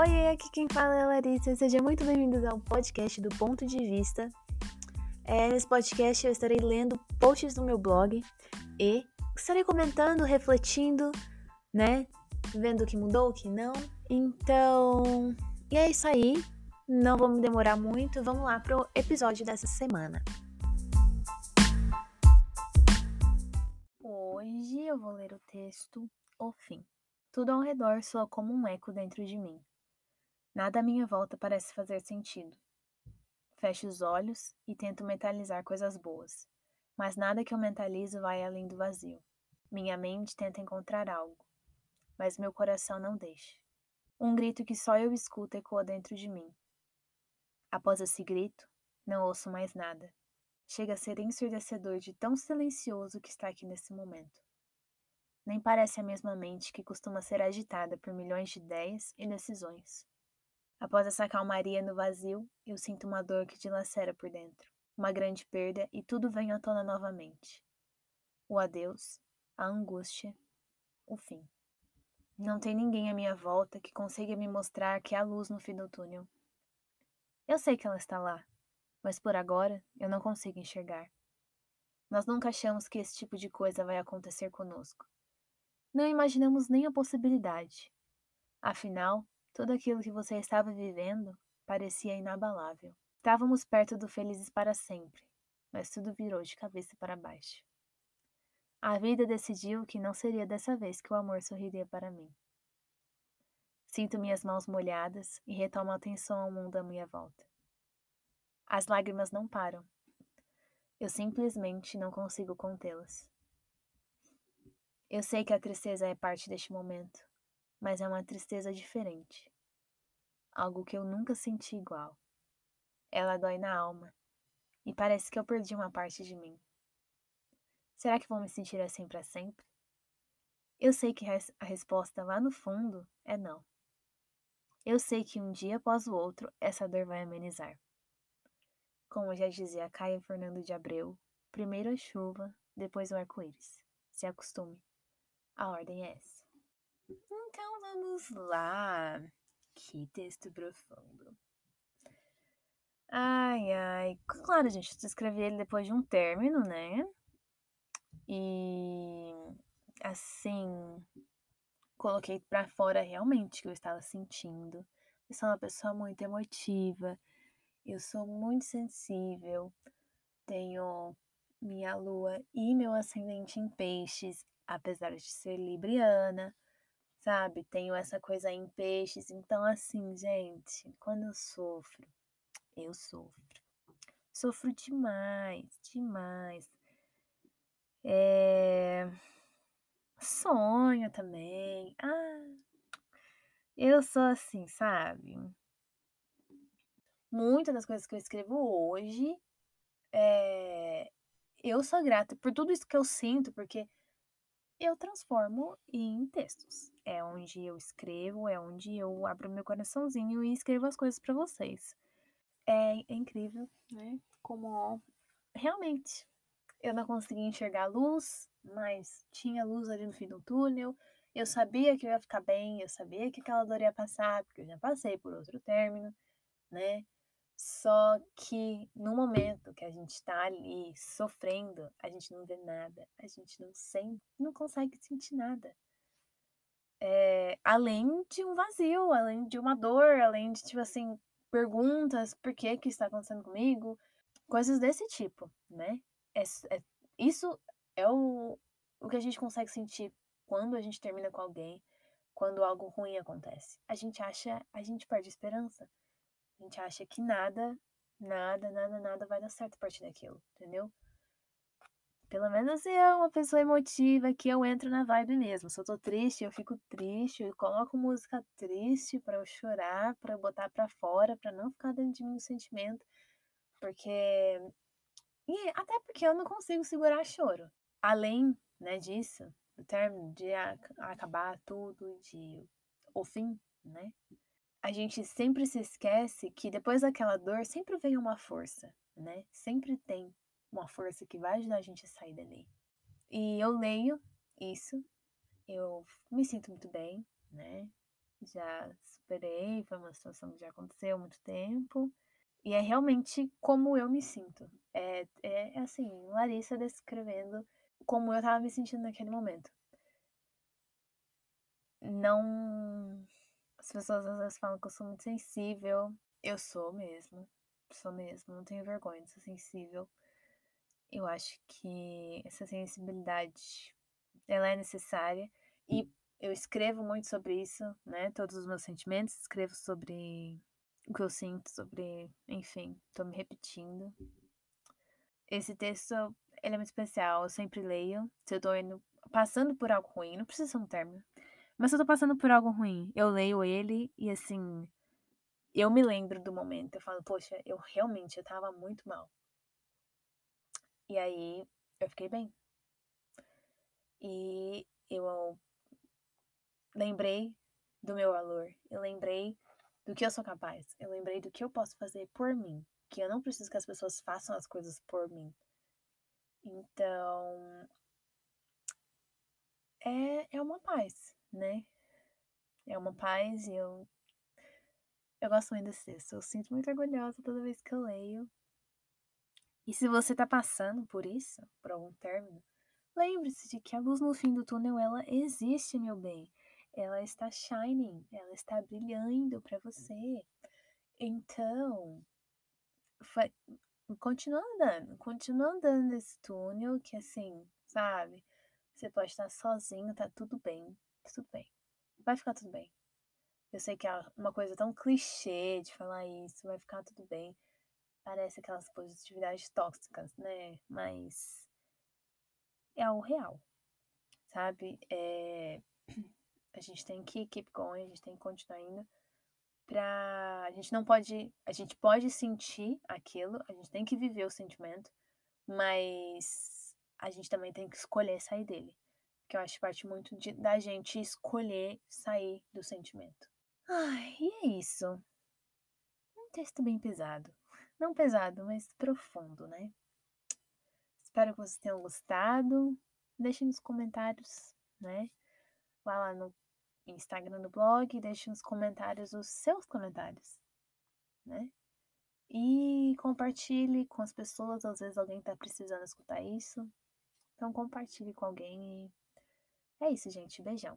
Oi, aqui quem fala é a Larissa. Seja muito bem-vindos ao podcast do Ponto de Vista. É, nesse podcast eu estarei lendo posts do meu blog e estarei comentando, refletindo, né? Vendo o que mudou, o que não. Então, e é isso aí. Não vamos demorar muito. Vamos lá pro episódio dessa semana. Hoje eu vou ler o texto O Fim. Tudo ao redor soa como um eco dentro de mim. Nada à minha volta parece fazer sentido. Fecho os olhos e tento mentalizar coisas boas, mas nada que eu mentalizo vai além do vazio. Minha mente tenta encontrar algo, mas meu coração não deixa. Um grito que só eu escuto ecoa dentro de mim. Após esse grito, não ouço mais nada. Chega a ser ensurdecedor de tão silencioso que está aqui nesse momento. Nem parece a mesma mente que costuma ser agitada por milhões de ideias e decisões. Após essa calmaria no vazio, eu sinto uma dor que dilacera por dentro, uma grande perda e tudo vem à tona novamente. O adeus, a angústia, o fim. Não tem ninguém à minha volta que consiga me mostrar que há luz no fim do túnel. Eu sei que ela está lá, mas por agora eu não consigo enxergar. Nós nunca achamos que esse tipo de coisa vai acontecer conosco. Não imaginamos nem a possibilidade. Afinal, tudo aquilo que você estava vivendo parecia inabalável. Estávamos perto do felizes para sempre, mas tudo virou de cabeça para baixo. A vida decidiu que não seria dessa vez que o amor sorriria para mim. Sinto minhas mãos molhadas e retomo a atenção ao mundo à minha volta. As lágrimas não param. Eu simplesmente não consigo contê-las. Eu sei que a tristeza é parte deste momento, mas é uma tristeza diferente. Algo que eu nunca senti igual. Ela dói na alma e parece que eu perdi uma parte de mim. Será que vou me sentir assim para sempre? Eu sei que a resposta lá no fundo é não. Eu sei que um dia após o outro essa dor vai amenizar. Como já dizia Caio Fernando de Abreu, primeiro a chuva, depois o arco-íris. Se acostume. A ordem é essa. Então vamos lá. Que texto profundo. Ai, ai. Claro, gente, eu escrevi ele depois de um término, né? E assim, coloquei para fora realmente o que eu estava sentindo. Eu sou uma pessoa muito emotiva. Eu sou muito sensível. Tenho minha lua e meu ascendente em peixes, apesar de ser libriana sabe? Tenho essa coisa em peixes. Então, assim, gente, quando eu sofro, eu sofro. Sofro demais, demais. É... Sonho também. Ah, eu sou assim, sabe? Muitas das coisas que eu escrevo hoje, é... eu sou grata por tudo isso que eu sinto, porque eu transformo em textos. É onde eu escrevo, é onde eu abro meu coraçãozinho e escrevo as coisas para vocês. É, é, incrível, né? Como realmente eu não conseguia enxergar a luz, mas tinha luz ali no fim do túnel. Eu sabia que eu ia ficar bem, eu sabia que aquela dor ia passar, porque eu já passei por outro término, né? Só que no momento que a gente está ali sofrendo, a gente não vê nada, a gente não sente, não consegue sentir nada. É, além de um vazio, além de uma dor, além de, tipo assim, perguntas, por que que está acontecendo comigo? Coisas desse tipo, né? É, é, isso é o, o que a gente consegue sentir quando a gente termina com alguém, quando algo ruim acontece. A gente acha, a gente perde esperança. A gente acha que nada, nada, nada, nada vai dar certo a partir daquilo, entendeu? Pelo menos eu, uma pessoa emotiva, que eu entro na vibe mesmo. Se eu tô triste, eu fico triste, eu coloco música triste para eu chorar, para eu botar para fora, para não ficar dentro de mim o sentimento. Porque. E até porque eu não consigo segurar choro. Além né, disso, do término de acabar tudo, de o fim, né? A gente sempre se esquece que depois daquela dor sempre vem uma força, né? Sempre tem uma força que vai ajudar a gente a sair dali. E eu leio isso, eu me sinto muito bem, né? já superei, foi uma situação que já aconteceu há muito tempo. E é realmente como eu me sinto. É, é assim, Larissa descrevendo como eu tava me sentindo naquele momento. Não. As pessoas às vezes falam que eu sou muito sensível. Eu sou mesmo. Sou mesmo. Não tenho vergonha de ser sensível. Eu acho que essa sensibilidade ela é necessária. E eu escrevo muito sobre isso, né? Todos os meus sentimentos, escrevo sobre o que eu sinto, sobre, enfim, tô me repetindo. Esse texto, ele é muito especial, eu sempre leio. Se eu tô indo, passando por algo ruim, não precisa ser um término, mas eu tô passando por algo ruim, eu leio ele e assim, eu me lembro do momento, eu falo, poxa, eu realmente eu tava muito mal. E aí eu fiquei bem. E eu lembrei do meu valor, eu lembrei do que eu sou capaz, eu lembrei do que eu posso fazer por mim, que eu não preciso que as pessoas façam as coisas por mim. Então, é, é uma paz, né? É uma paz e eu, eu gosto muito desse texto. Eu sinto muito orgulhosa toda vez que eu leio. E se você tá passando por isso, por algum término, lembre-se de que a luz no fim do túnel, ela existe, meu bem. Ela está shining, ela está brilhando para você. Então, vai, continua andando, continua andando nesse túnel que assim, sabe? Você pode estar sozinho, tá tudo bem, tá tudo bem. Vai ficar tudo bem. Eu sei que é uma coisa tão clichê de falar isso, vai ficar tudo bem. Parece aquelas positividades tóxicas, né? Mas é o real, sabe? É... A gente tem que keep going, a gente tem que continuar indo pra. A gente não pode. A gente pode sentir aquilo, a gente tem que viver o sentimento, mas a gente também tem que escolher sair dele. Que eu acho parte muito de, da gente escolher sair do sentimento. Ai, e é isso. Um texto bem pesado. Não pesado, mas profundo, né? Espero que vocês tenham gostado. Deixem nos comentários, né? Vá lá no Instagram do blog, deixe nos comentários os seus comentários, né? E compartilhe com as pessoas, às vezes alguém tá precisando escutar isso. Então compartilhe com alguém e é isso, gente. Beijão.